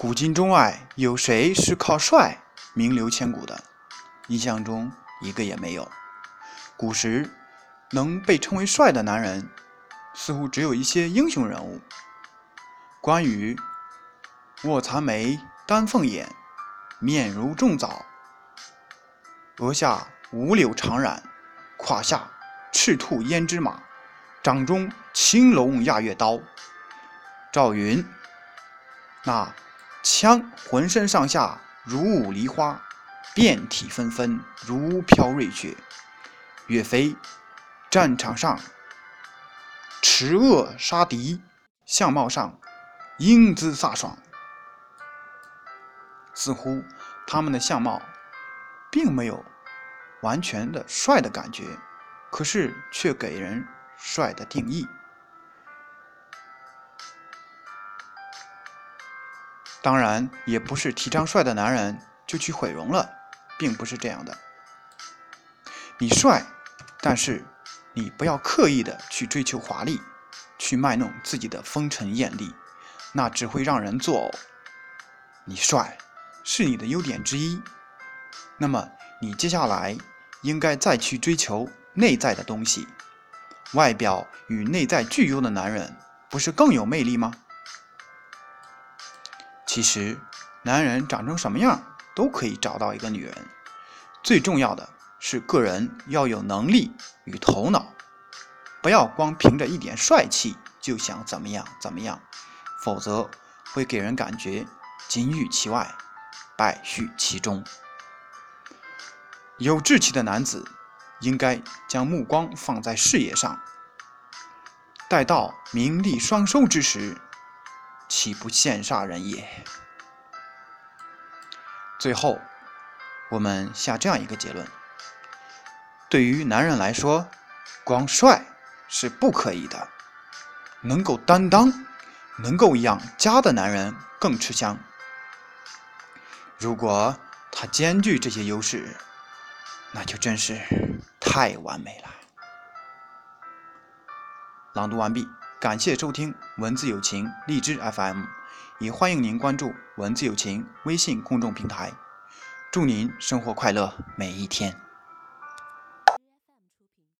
古今中外有谁是靠帅名留千古的？印象中一个也没有。古时能被称为帅的男人，似乎只有一些英雄人物。关羽卧蚕眉，丹凤眼，面如重枣，额下五柳长髯，胯下赤兔胭脂马，掌中青龙偃月刀。赵云那。枪浑身上下如舞梨花，遍体纷纷如飘瑞雪。岳飞战场上持恶杀敌，相貌上英姿飒爽。似乎他们的相貌并没有完全的帅的感觉，可是却给人帅的定义。当然，也不是提倡帅的男人就去毁容了，并不是这样的。你帅，但是你不要刻意的去追求华丽，去卖弄自己的风尘艳丽，那只会让人作呕。你帅是你的优点之一，那么你接下来应该再去追求内在的东西。外表与内在俱优的男人，不是更有魅力吗？其实，男人长成什么样都可以找到一个女人，最重要的是个人要有能力与头脑，不要光凭着一点帅气就想怎么样怎么样，否则会给人感觉金玉其外，败絮其中。有志气的男子应该将目光放在事业上，待到名利双收之时。岂不羡煞人也？最后，我们下这样一个结论：对于男人来说，光帅是不可以的，能够担当、能够养家的男人更吃香。如果他兼具这些优势，那就真是太完美了。朗读完毕。感谢收听文字友情荔枝 FM，也欢迎您关注文字友情微信公众平台。祝您生活快乐每一天。